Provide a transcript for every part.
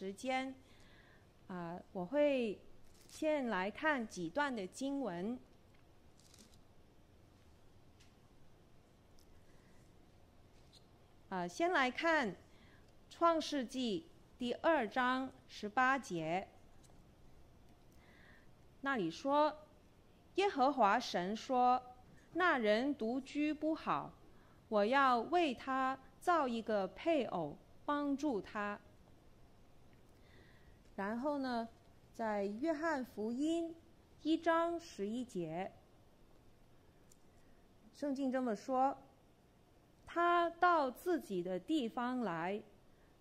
时间，啊、我会先来看几段的经文。啊、先来看《创世纪》第二章十八节，那里说：“耶和华神说，那人独居不好，我要为他造一个配偶，帮助他。”然后呢，在《约翰福音》一章十一节，圣经这么说。他到自己的地方来，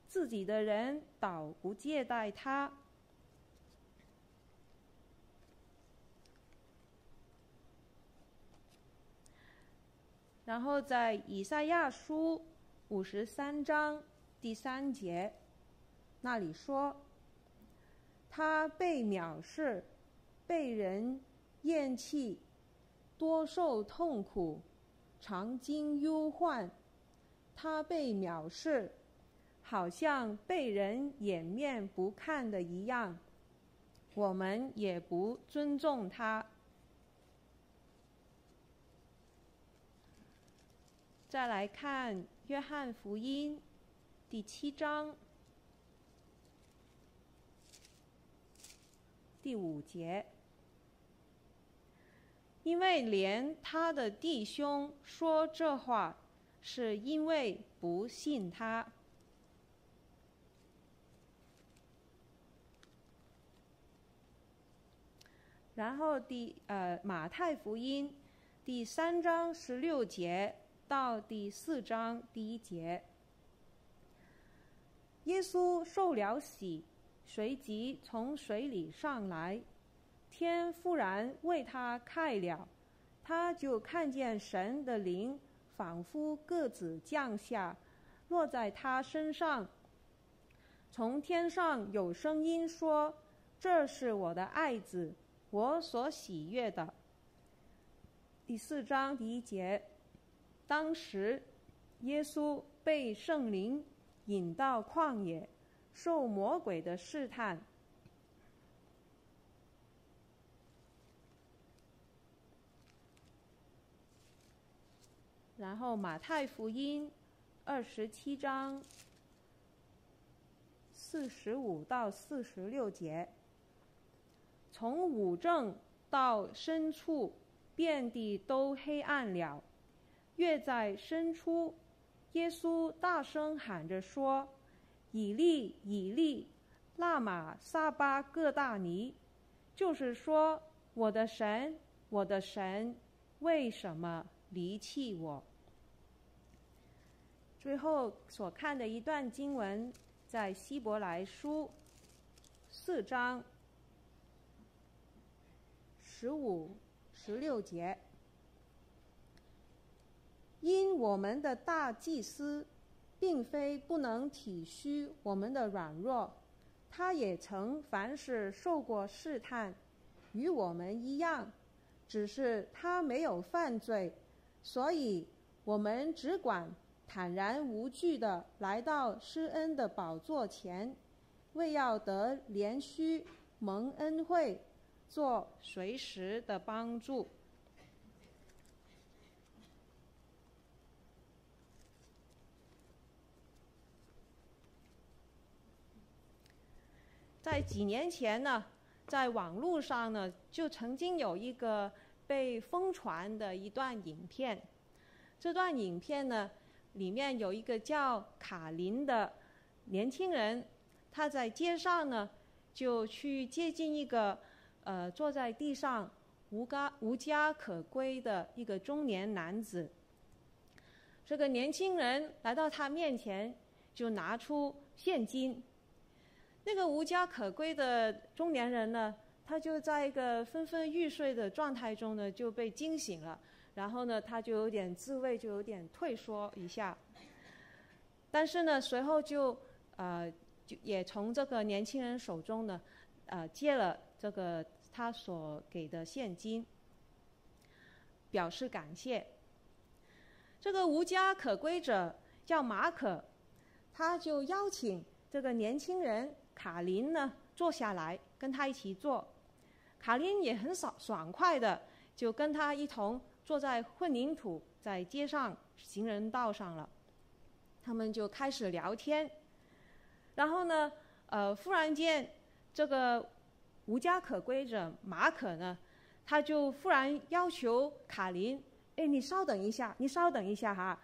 自己的人倒不接待他。然后在以赛亚书五十三章第三节那里说：“他被藐视，被人厌弃，多受痛苦，常经忧患。”他被藐视，好像被人掩面不看的一样，我们也不尊重他。再来看《约翰福音》第七章第五节，因为连他的弟兄说这话。是因为不信他。然后第呃马太福音第三章十六节到第四章第一节，耶稣受了洗，随即从水里上来，天忽然为他开了，他就看见神的灵。仿佛鸽子降下，落在他身上。从天上有声音说：“这是我的爱子，我所喜悦的。”第四章第一节，当时耶稣被圣灵引到旷野，受魔鬼的试探。然后马太福音二十七章四十五到四十六节，从五正到深处，遍地都黑暗了。约在深处，耶稣大声喊着说：“以利，以利，辣玛撒巴各大尼。”就是说，我的神，我的神，为什么离弃我？最后所看的一段经文，在希伯来书四章十五、十六节，因我们的大祭司，并非不能体恤我们的软弱，他也曾凡事受过试探，与我们一样，只是他没有犯罪，所以我们只管。坦然无惧地来到施恩的宝座前，为要得怜恤、蒙恩惠、做随时的帮助。在几年前呢，在网络上呢，就曾经有一个被疯传的一段影片。这段影片呢，里面有一个叫卡林的年轻人，他在街上呢，就去接近一个呃坐在地上无家无家可归的一个中年男子。这个年轻人来到他面前，就拿出现金。那个无家可归的中年人呢，他就在一个昏昏欲睡的状态中呢，就被惊醒了。然后呢，他就有点自卫，就有点退缩一下。但是呢，随后就呃，就也从这个年轻人手中呢，呃，接了这个他所给的现金，表示感谢。这个无家可归者叫马可，他就邀请这个年轻人卡林呢坐下来跟他一起坐，卡林也很爽爽快的就跟他一同坐在混凝土在街上行人道上了，他们就开始聊天，然后呢，呃，忽然间这个无家可归者马可呢，他就忽然要求卡林，哎，你稍等一下，你稍等一下哈。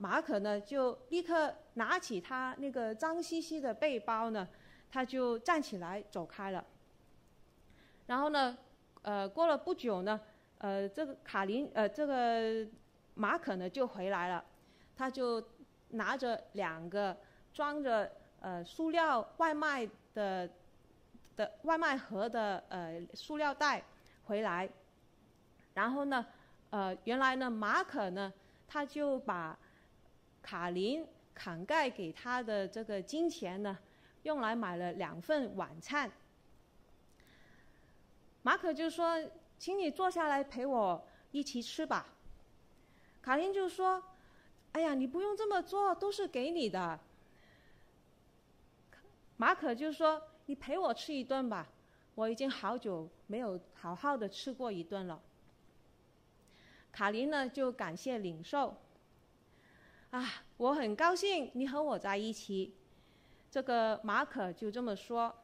马可呢，就立刻拿起他那个脏兮兮的背包呢，他就站起来走开了。然后呢，呃，过了不久呢，呃，这个卡林，呃，这个马可呢就回来了，他就拿着两个装着呃塑料外卖的的外卖盒的呃塑料袋回来。然后呢，呃，原来呢，马可呢，他就把卡林慷慨给他的这个金钱呢，用来买了两份晚餐。马可就说：“请你坐下来陪我一起吃吧。”卡林就说：“哎呀，你不用这么做，都是给你的。”马可就说：“你陪我吃一顿吧，我已经好久没有好好的吃过一顿了。”卡林呢就感谢领受。啊，我很高兴你和我在一起。这个马可就这么说。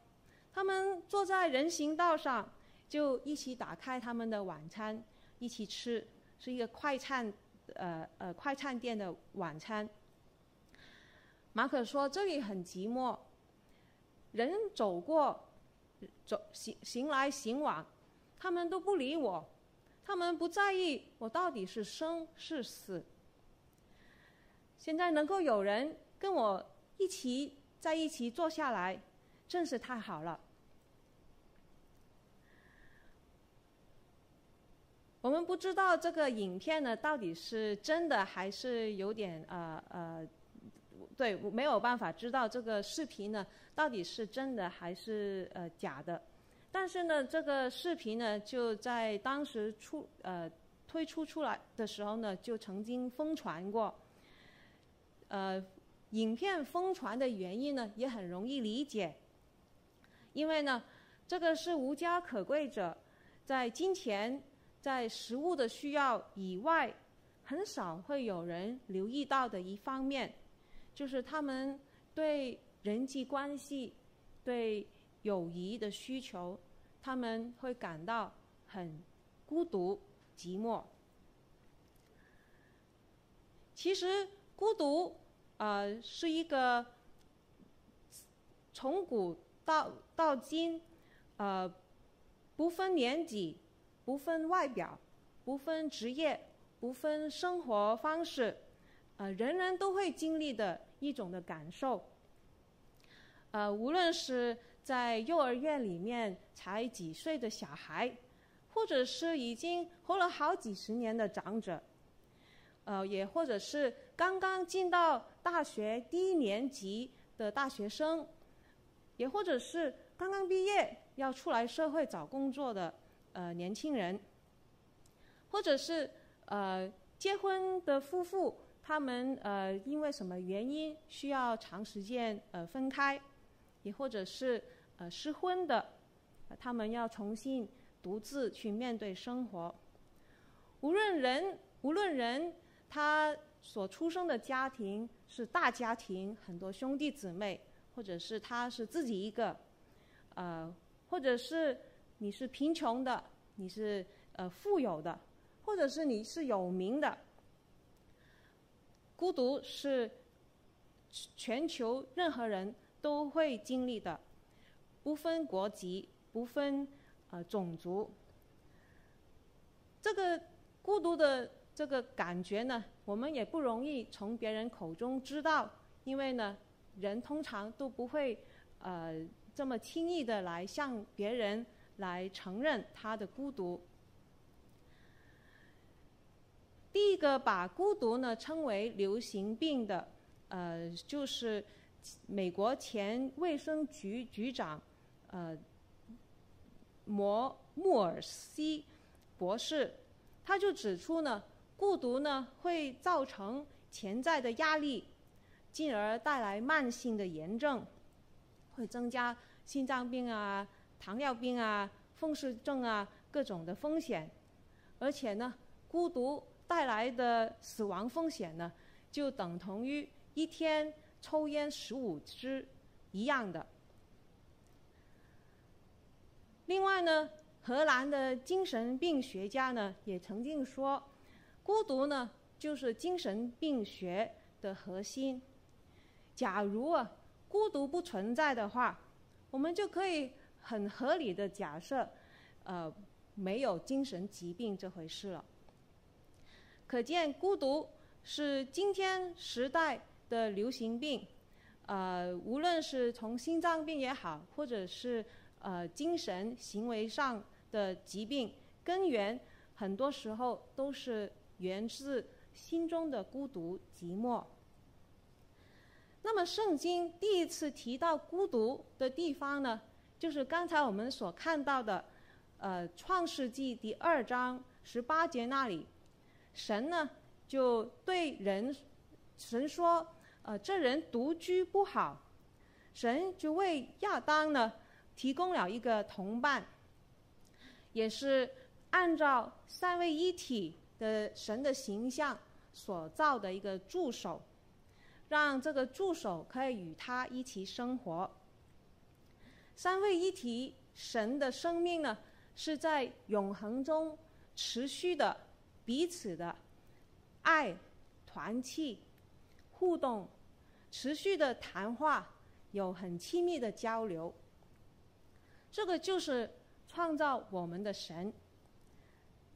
他们坐在人行道上，就一起打开他们的晚餐，一起吃，是一个快餐，呃呃，快餐店的晚餐。马可说：“这里很寂寞，人走过，走行行来行往，他们都不理我，他们不在意我到底是生是死。”现在能够有人跟我一起在一起坐下来，真是太好了。我们不知道这个影片呢到底是真的还是有点呃呃，对，没有办法知道这个视频呢到底是真的还是呃假的。但是呢，这个视频呢就在当时出呃推出出来的时候呢，就曾经疯传过。呃，影片疯传的原因呢，也很容易理解。因为呢，这个是无家可归者在金钱、在食物的需要以外，很少会有人留意到的一方面，就是他们对人际关系、对友谊的需求，他们会感到很孤独、寂寞。其实。孤独，呃，是一个从古到到今，呃，不分年纪、不分外表、不分职业、不分生活方式，呃，人人都会经历的一种的感受。呃，无论是在幼儿园里面才几岁的小孩，或者是已经活了好几十年的长者。呃，也或者是刚刚进到大学第一年级的大学生，也或者是刚刚毕业要出来社会找工作的呃年轻人，或者是呃结婚的夫妇，他们呃因为什么原因需要长时间呃分开，也或者是呃失婚的，他们要重新独自去面对生活。无论人，无论人。他所出生的家庭是大家庭，很多兄弟姊妹，或者是他是自己一个，呃，或者是你是贫穷的，你是呃富有的，或者是你是有名的。孤独是全球任何人都会经历的，不分国籍，不分呃种族。这个孤独的。这个感觉呢，我们也不容易从别人口中知道，因为呢，人通常都不会，呃，这么轻易的来向别人来承认他的孤独。第一个把孤独呢称为流行病的，呃，就是美国前卫生局局长，呃，摩穆尔西博士，他就指出呢。孤独呢，会造成潜在的压力，进而带来慢性的炎症，会增加心脏病啊、糖尿病啊、风湿症啊各种的风险，而且呢，孤独带来的死亡风险呢，就等同于一天抽烟十五支一样的。另外呢，荷兰的精神病学家呢也曾经说，孤独呢就是精神病学的核心。假如啊孤独不存在的话，我们就可以很合理的假设，呃，没有精神疾病这回事了。可见孤独是今天时代的流行病，呃，无论是从心脏病也好，或者是。呃，精神行为上的疾病根源，很多时候都是源自心中的孤独寂寞。那么，圣经第一次提到孤独的地方呢，就是刚才我们所看到的，呃，《创世纪》第二章十八节那里，神呢就对人，神说：“呃，这人独居不好。”神就为亚当呢。提供了一个同伴，也是按照三位一体的神的形象所造的一个助手，让这个助手可以与他一起生活。三位一体神的生命呢，是在永恒中持续的彼此的爱、团契、互动，持续的谈话，有很亲密的交流。这个就是创造我们的神，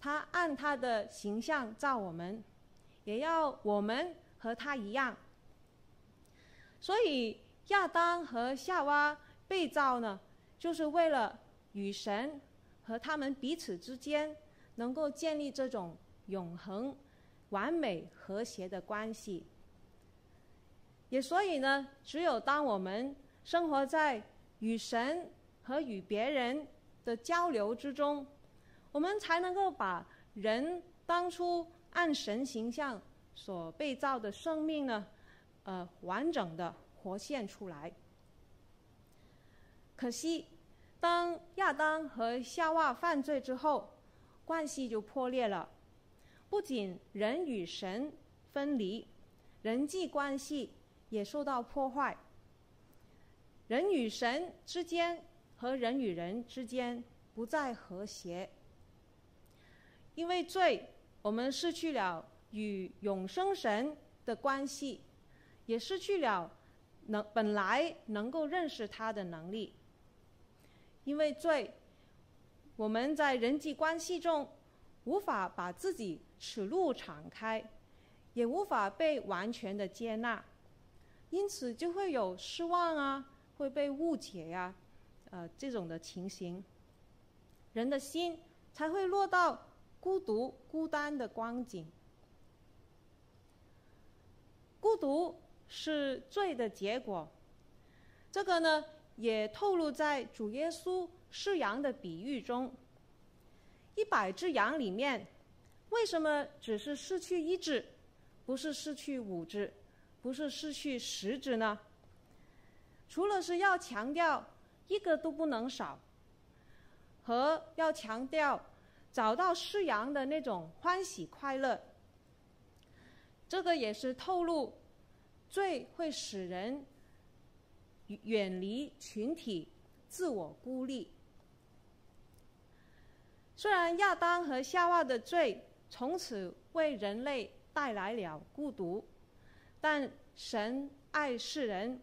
他按他的形象造我们，也要我们和他一样。所以亚当和夏娃被造呢，就是为了与神和他们彼此之间能够建立这种永恒、完美、和谐的关系。也所以呢，只有当我们生活在与神。和与别人的交流之中，我们才能够把人当初按神形象所被造的生命呢，呃，完整的活现出来。可惜，当亚当和夏娃犯罪之后，关系就破裂了。不仅人与神分离，人际关系也受到破坏。人与神之间。和人与人之间不再和谐，因为罪，我们失去了与永生神的关系，也失去了能本来能够认识他的能力。因为罪，我们在人际关系中无法把自己此路敞开，也无法被完全的接纳，因此就会有失望啊，会被误解呀、呃，这种的情形，人的心才会落到孤独、孤单的光景。孤独是罪的结果，这个呢，也透露在主耶稣失羊的比喻中。一百只羊里面，为什么只是失去一只，不是失去五只，不是失去十只呢？除了是要强调。一个都不能少，和要强调找到失羊的那种欢喜快乐。这个也是透露罪会使人远离群体，自我孤立。虽然亚当和夏娃的罪从此为人类带来了孤独，但神爱世人，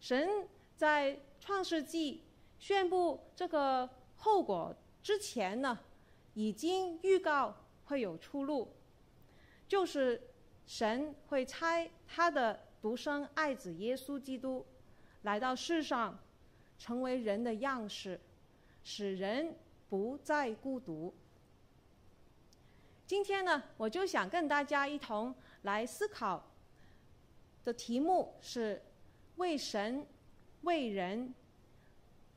神在。创世纪宣布这个后果之前呢，已经预告会有出路，就是神会差他的独生爱子耶稣基督来到世上，成为人的样式，使人不再孤独。今天呢，我就想跟大家一同来思考的题目是为神。为人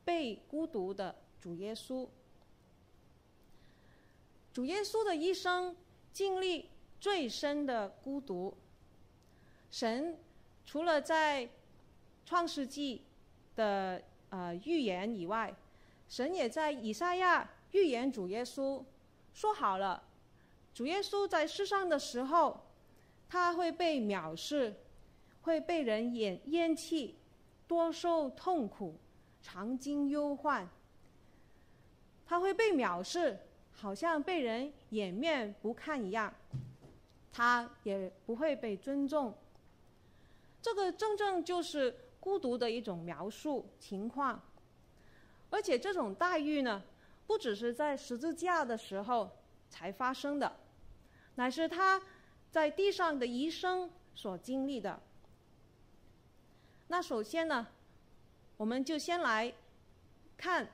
被孤独的主耶稣，主耶稣的一生经历最深的孤独。神除了在创世纪的呃预言以外，神也在以赛亚预言主耶稣，说好了，主耶稣在世上的时候，他会被藐视，会被人厌厌弃，多受痛苦，常经忧患。他会被藐视，好像被人掩面不看一样，他也不会被尊重。这个真正就是孤独的一种描述情况，而且这种待遇呢，不只是在十字架的时候才发生的，乃是他在地上的一生所经历的。那首先呢，我们就先来看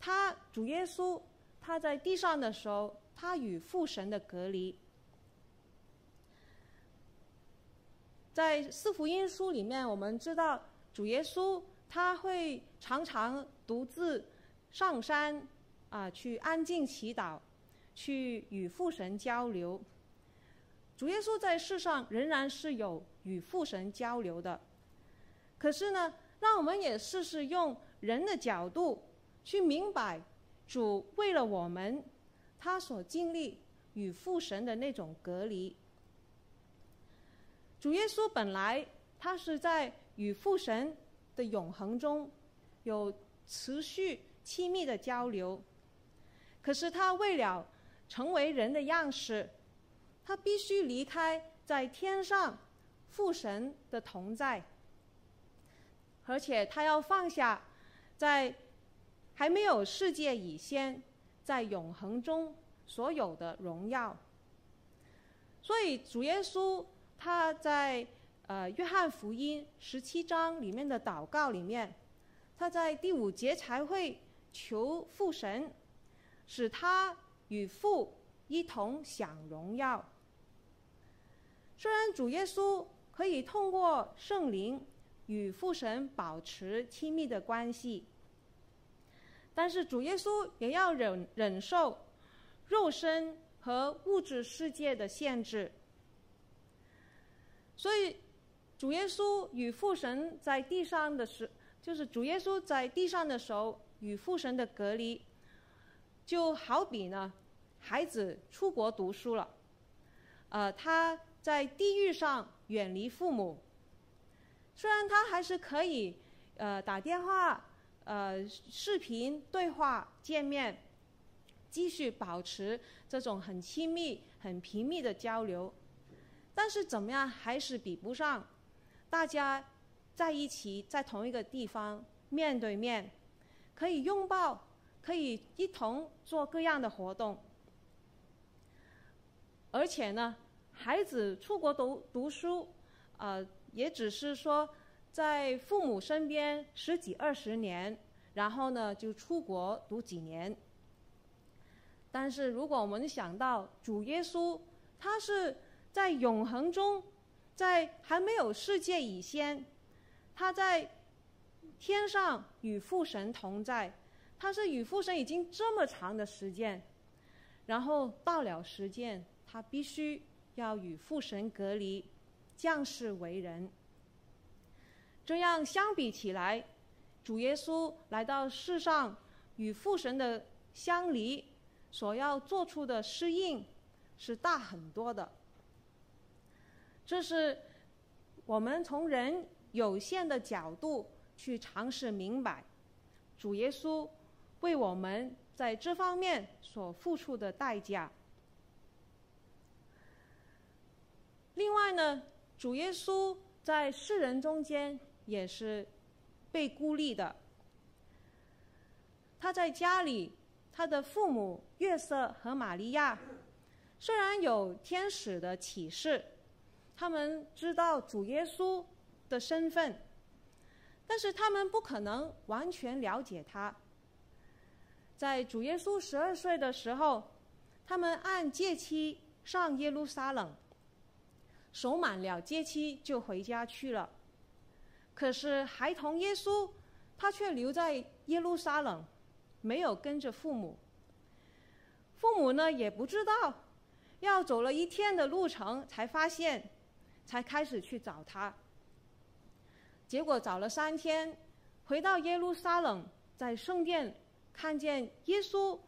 他主耶稣他在地上的时候，他与父神的隔离。在四福音书里面，我们知道主耶稣他会常常独自上山啊、去安静祈祷，去与父神交流。主耶稣在世上仍然是有与父神交流的。可是呢，让我们也试试用人的角度去明白主为了我们，他所经历与父神的那种隔离。主耶稣本来他是在与父神的永恒中有持续亲密的交流，可是他为了成为人的样式，他必须离开在天上父神的同在，而且他要放下在还没有世界以先在永恒中所有的荣耀，所以主耶稣。他在呃约翰福音十七章里面的祷告里面，他在第五节才会求父神，使他与父一同享荣耀。虽然主耶稣可以通过圣灵与父神保持亲密的关系，但是主耶稣也要忍忍受肉身和物质世界的限制。所以，主耶稣与父神在地上的时，就是主耶稣在地上的时候与父神的隔离，就好比呢，孩子出国读书了，呃，他在地狱上远离父母，虽然他还是可以呃打电话、呃视频对话、见面，继续保持这种很亲密、很频密的交流。但是怎么样还是比不上大家在一起在同一个地方面对面，可以拥抱，可以一同做各样的活动。而且呢，孩子出国读读书，呃，也只是说在父母身边十几二十年，然后呢就出国读几年。但是如果我们想到主耶稣，他是。在永恒中，在还没有世界以前，他在天上与父神同在。他是与父神已经这么长的时间，然后到了时间，他必须要与父神隔离，降世为人。这样相比起来，主耶稣来到世上与父神的相离，所要做出的适应是大很多的。这是我们从人有限的角度去尝试明白，主耶稣为我们在这方面所付出的代价。另外呢，主耶稣在世人中间也是被孤立的。他在家里，他的父母约瑟和玛利亚虽然有天使的启示。他们知道主耶稣的身份，但是他们不可能完全了解他。在主耶稣十二岁的时候，他们按节期上耶路撒冷，守满了节期就回家去了。可是孩童耶稣，他却留在耶路撒冷，没有跟着父母。父母呢，也不知道，要走了一天的路程才发现。才开始去找他，结果找了三天，回到耶路撒冷，在圣殿看见耶稣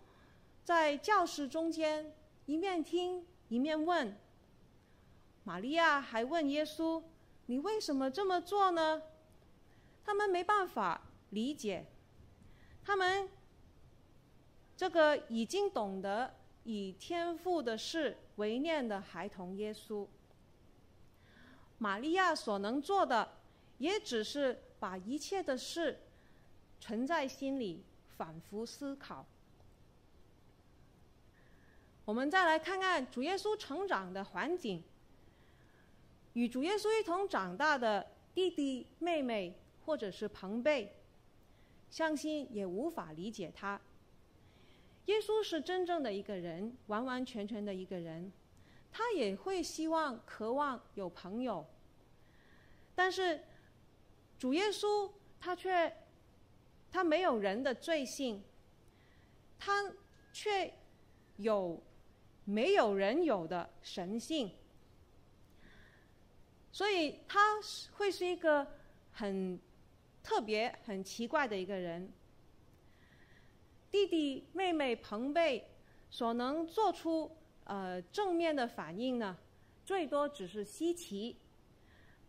在教室中间一面听一面问。玛利亚还问耶稣：“你为什么这么做呢？”他们没办法理解，他们这个已经懂得以天父的事为念的孩童耶稣，玛利亚所能做的，也只是把一切的事存在心里，反复思考。我们再来看看主耶稣成长的环境，与主耶稣一同长大的弟弟妹妹。或者是朋辈，相信也无法理解他。耶稣是真正的一个人，完完全全的一个人，他也会希望、渴望有朋友。但是主耶稣他却，他没有人的罪性，他却有没有人有的神性，所以他会是一个很。特别很奇怪的一个人，弟弟妹妹朋辈所能做出呃正面的反应呢，最多只是稀奇，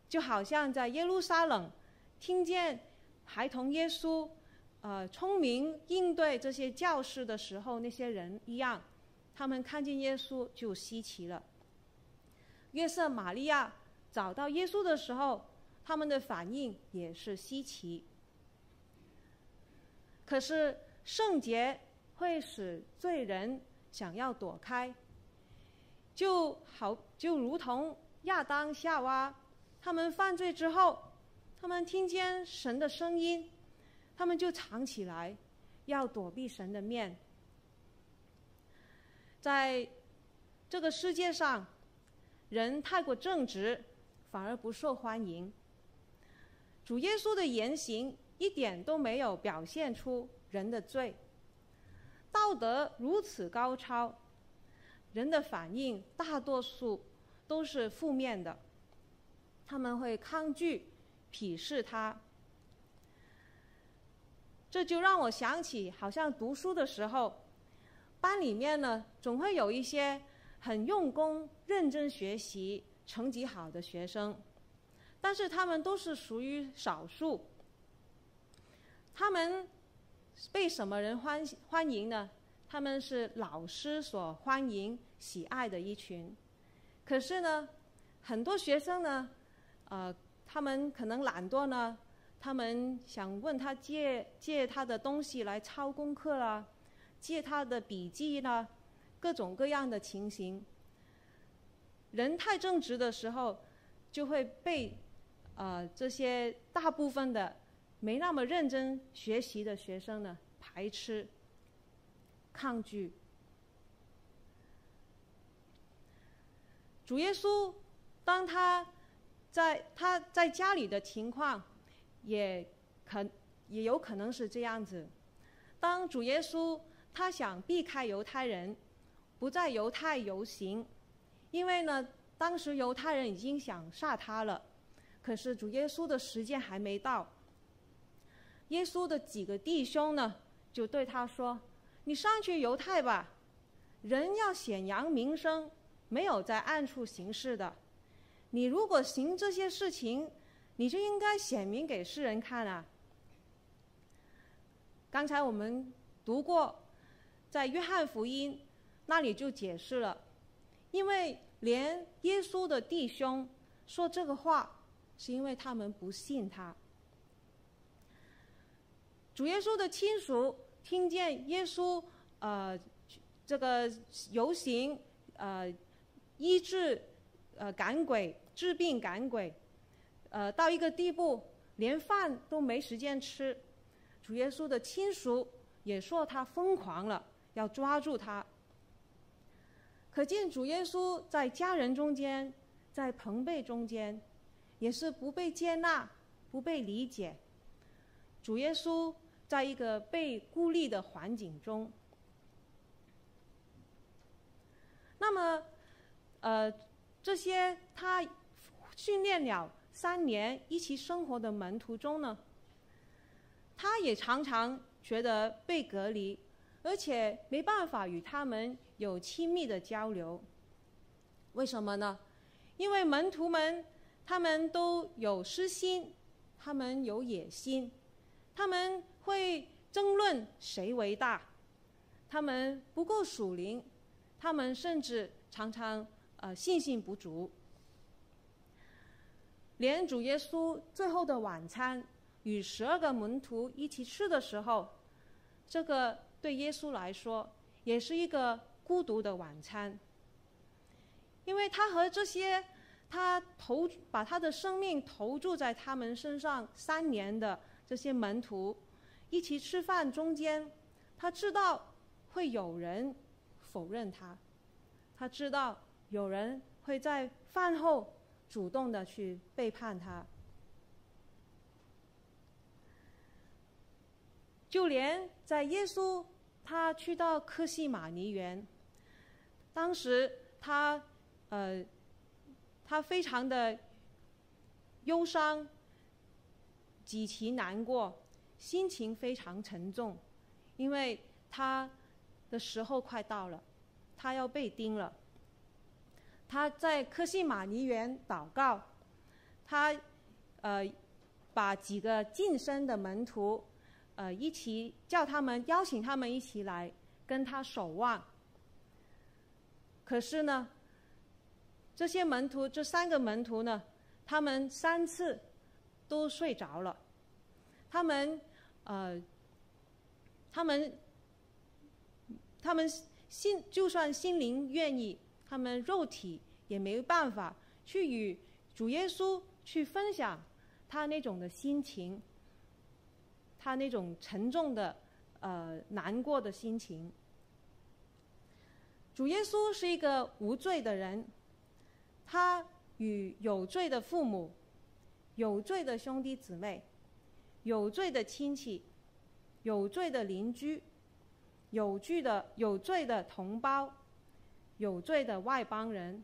就好像在耶路撒冷听见孩童耶稣呃聪明应对这些教师的时候，那些人一样，他们看见耶稣就稀奇了。约瑟玛利亚找到耶稣的时候。他们的反应也是稀奇，可是圣洁会使罪人想要躲开，就好就如同亚当夏娃，他们犯罪之后，他们听见神的声音，他们就藏起来，要躲避神的面。在这个世界上，人太过正直，反而不受欢迎。主耶稣的言行一点都没有表现出人的罪，道德如此高超，人的反应大多数都是负面的，他们会抗拒、鄙视他。这就让我想起，好像读书的时候，班里面呢总会有一些很用功、认真学习、成绩好的学生。但是他们都是属于少数。他们被什么人欢欢迎呢？他们是老师所欢迎、喜爱的一群。可是呢，很多学生呢，呃，他们可能懒惰呢，他们想问他借借他的东西来抄功课啦，借他的笔记啦，各种各样的情形。人太正直的时候，就会被。呃，这些大部分的没那么认真学习的学生呢，排斥、抗拒。主耶稣，当他在他在家里的情况，也可也有可能是这样子。当主耶稣他想避开犹太人，不在犹太游行，因为呢，当时犹太人已经想杀他了。可是主耶稣的时间还没到，耶稣的几个弟兄呢，就对他说：“你上去犹太吧，人要显扬名声，没有在暗处行事的。你如果行这些事情，你就应该显明给世人看啊。”刚才我们读过，在约翰福音那里就解释了，因为连耶稣的弟兄说这个话。是因为他们不信他。主耶稣的亲属听见耶稣呃这个游行呃医治呃赶鬼治病赶鬼呃到一个地步，连饭都没时间吃。主耶稣的亲属也说他疯狂了，要抓住他。可见主耶稣在家人中间，在朋辈中间。也是不被接纳、不被理解。主耶稣在一个被孤立的环境中，那么，呃，这些他训练了三年一起生活的门徒中呢，他也常常觉得被隔离，而且没办法与他们有亲密的交流。为什么呢？因为门徒们他们都有私心，他们有野心，他们会争论谁为大，他们不够属灵，他们甚至常常呃信心不足。连主耶稣最后的晚餐，与十二个门徒一起吃的时候，这个对耶稣来说也是一个孤独的晚餐，因为他和这些他投把他的生命投注在他们身上三年的这些门徒一起吃饭中间，他知道会有人否认他，他知道有人会在饭后。主动的去背叛他，就连在耶稣他去到客西马尼园，当时他呃他非常的忧伤，极其难过，心情非常沉重，因为他的时候快到了，他要被钉了。他在科西马尼园祷告，他呃把几个近身的门徒呃一起叫他们邀请他们一起来跟他守望。可是呢，这些门徒这三个门徒呢，他们三次都睡着了，他们呃他们他们心就算心灵愿意。他们肉体也没办法去与主耶稣去分享他那种的心情，他那种沉重的呃难过的心情。主耶稣是一个无罪的人，他与有罪的父母、有罪的兄弟姊妹、有罪的亲戚、有罪的邻居、有罪的有罪的同胞。有罪的外邦人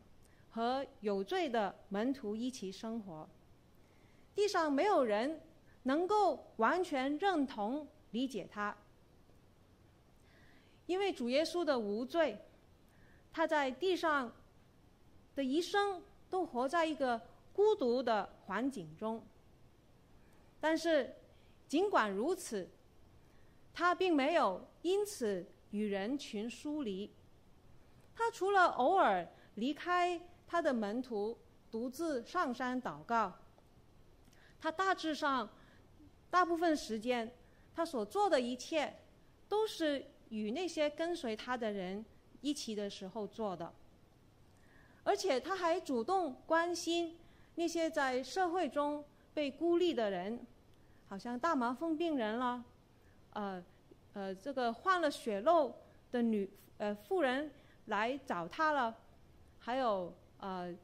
和有罪的门徒一起生活，地上没有人能够完全认同理解他，因为主耶稣的无罪，他在地上的一生都活在一个孤独的环境中。但是尽管如此，他并没有因此与人群疏离。他除了偶尔离开他的门徒，独自上山祷告，他大致上大部分时间，他所做的一切都是与那些跟随他的人一起的时候做的，而且他还主动关心那些在社会中被孤立的人，好像大麻风病人了，呃呃，这个患了血漏的女呃妇人。来找他了，还有呃，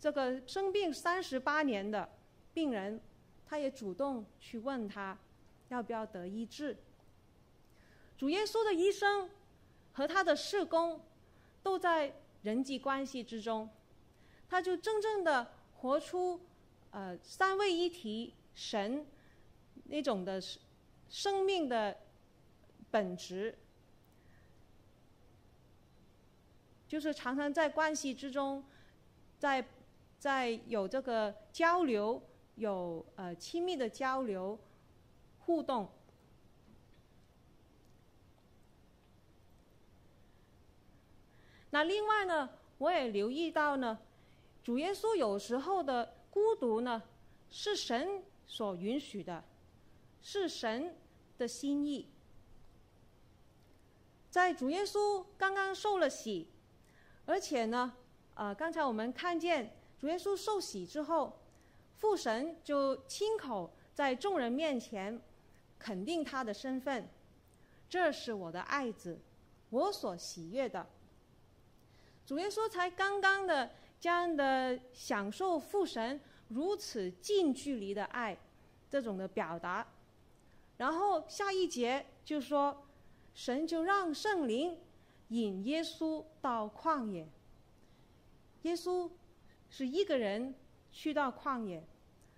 这个生病三十八年的病人，他也主动去问他，要不要得医治。主耶稣的医生和他的事工，都在人际关系之中，他就真正的活出呃三位一体神那种的生命的本质。就是常常在关系之中，在在有这个交流，有呃亲密的交流互动。那另外呢，我也留意到呢，主耶稣有时候的孤独呢，是神所允许的，是神的心意。在主耶稣刚刚受了洗。而且呢，呃，刚才我们看见主耶稣受洗之后，父神就亲口在众人面前肯定他的身份：“这是我的爱子，我所喜悦的。”主耶稣才刚刚的这样的享受父神如此近距离的爱这种的表达然后下一节就说神就让圣灵引耶稣到旷野耶稣是一个人去到旷野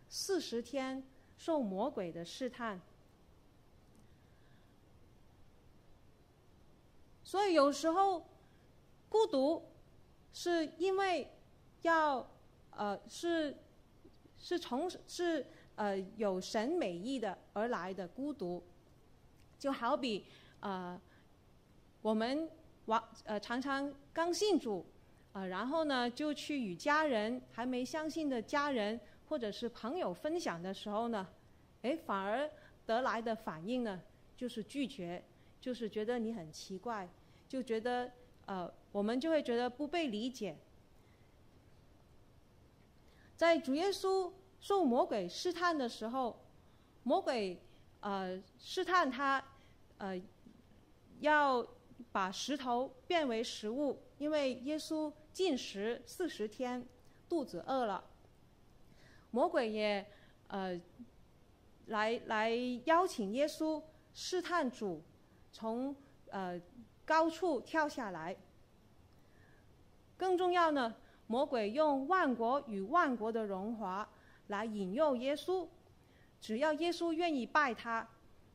四十天受魔鬼的试探。所以有时候孤独是因为要呃是是从是呃有神美意的而来的孤独，就好比呃我们往呃常常刚信主。啊、呃，然后呢，就去与家人还没相信的家人或者是朋友分享的时候呢，哎，反而得来的反应呢，就是拒绝，就是觉得你很奇怪，就觉得呃，我们就会觉得不被理解。在主耶稣受魔鬼试探的时候，魔鬼呃试探他，呃，要把石头变为食物，因为耶稣。禁食四十天，肚子饿了。魔鬼也呃来来邀请耶稣试探主，从呃高处跳下来。更重要呢，魔鬼用万国与万国的荣华来引诱耶稣，只要耶稣愿意拜他，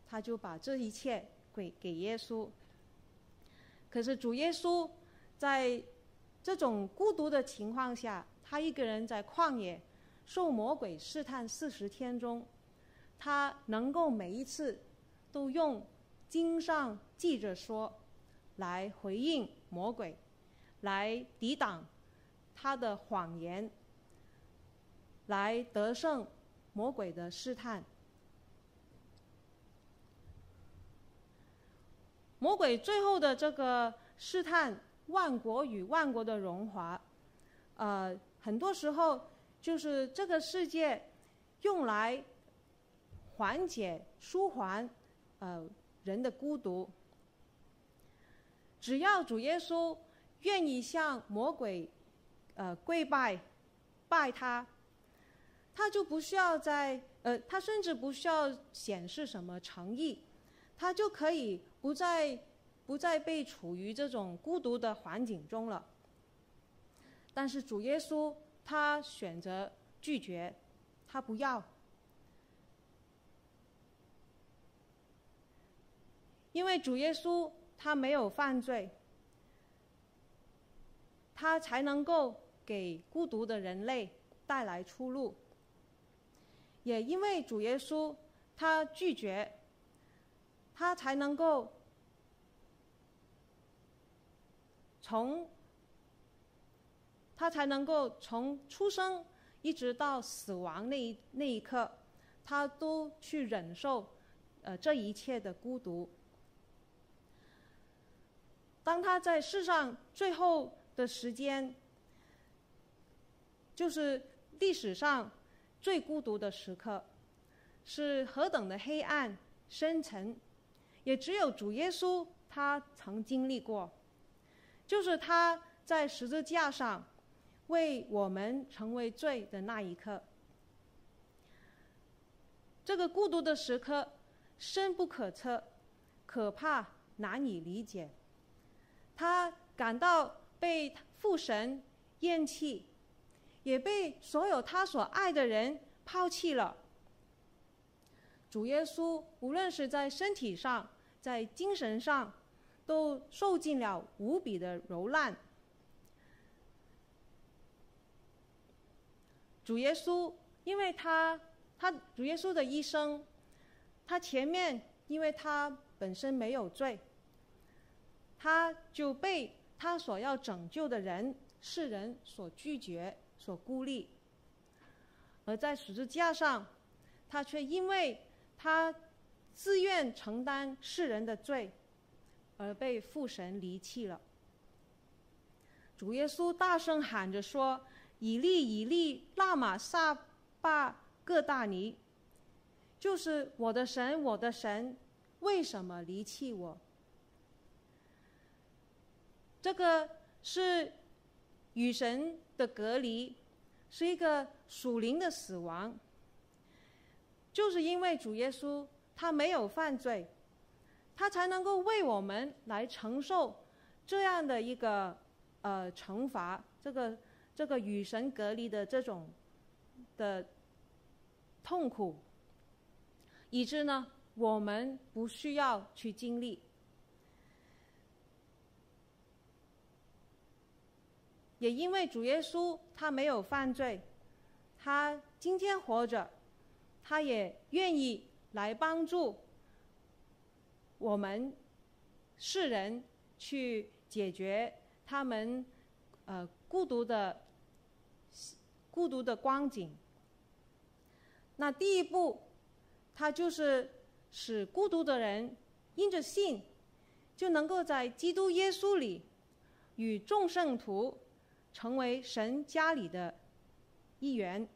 他就把这一切给给耶稣。可是主耶稣在。这种孤独的情况下，他一个人在旷野受魔鬼试探四十天中，他能够每一次都用经上记着说来回应魔鬼，来抵挡他的谎言，来得胜魔鬼的试探。魔鬼最后的这个试探。万国与万国的荣华，呃，很多时候就是这个世界用来缓解、舒缓呃人的孤独。只要主耶稣愿意向魔鬼呃跪拜，拜他，他就不需要在呃，他甚至不需要显示什么诚意，他就可以不再。不再被处于这种孤独的环境中了。但是主耶稣他选择拒绝，他不要，因为主耶稣他没有犯罪，他才能够给孤独的人类带来出路。也因为主耶稣他拒绝，他才能够。从他才能够从出生一直到死亡那一那一刻，他都去忍受呃这一切的孤独。当他在世上最后的时间，就是历史上最孤独的时刻，是何等的黑暗深沉，也只有主耶稣他曾经历过。就是他在十字架上为我们成为罪的那一刻，这个孤独的时刻深不可测，可怕难以理解。他感到被父神厌弃，也被所有他所爱的人抛弃了。主耶稣无论是在身体上，在精神上，都受尽了无比的蹂躏。主耶稣，因为他他主耶稣的一生，他前面因为他本身没有罪，他就被他所要拯救的人世人所拒绝、所孤立，而在十字架上，他却因为他自愿承担世人的罪。而被父神离弃了。主耶稣大声喊着说：“以利以利，拉玛撒巴各大尼。”就是我的神，我的神，为什么离弃我？这个是与神的隔离，是一个属灵的死亡。就是因为主耶稣他没有犯罪。他才能够为我们来承受这样的一个呃惩罚，这个这个与神隔离的这种的痛苦，以致呢我们不需要去经历。也因为主耶稣他没有犯罪，他今天活着，他也愿意来帮助我们世人去解决他们呃孤独的孤独的光景。那第一步，他就是使孤独的人因着信，就能够在基督耶稣里与众圣徒成为神家里的一员。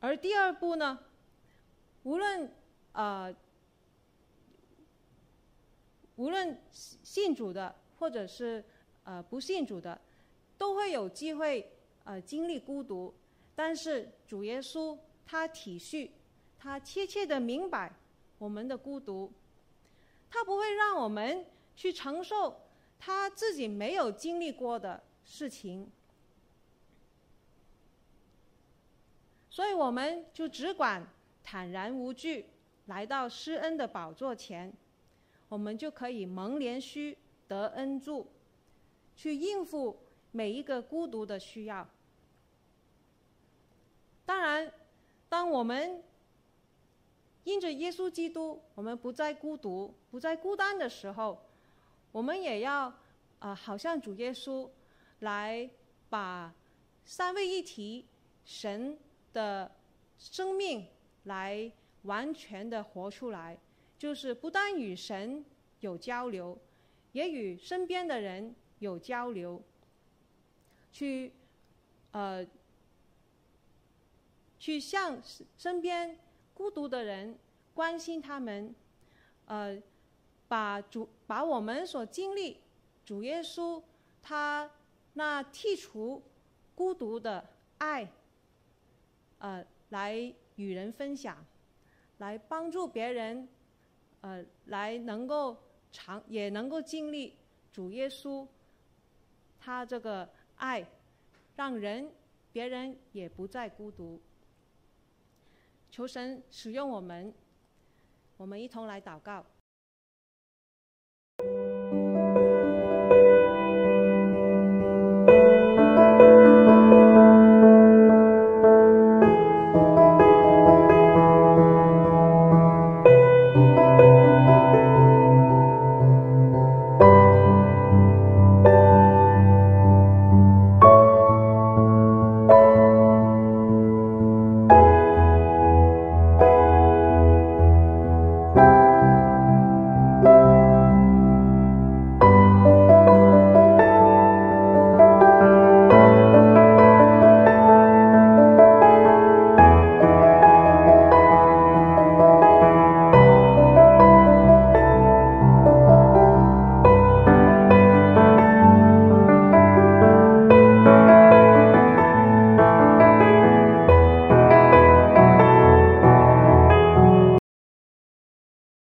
而第二步呢，无论呃。无论信主的，或者是呃不信主的，都会有机会呃经历孤独。但是主耶稣他体恤，他切切的明白我们的孤独，他不会让我们去承受他自己没有经历过的事情。所以我们就只管坦然无惧来到施恩的宝座前。我们就可以蒙怜恤得恩助，去应付每一个孤独的需要。当然，当我们因着耶稣基督，我们不再孤独、不再孤单的时候，我们也要啊、好像主耶稣来把三位一体神的生命来完全的活出来。就是不但与神有交流，也与身边的人有交流，去，呃，去向身边孤独的人关心他们，呃，把主把我们所经历主耶稣他那剔除孤独的爱，呃，来与人分享，来帮助别人。呃，来能够长，也能够经历主耶稣，他这个爱，让人别人也不再孤独。求神使用我们，我们一同来祷告。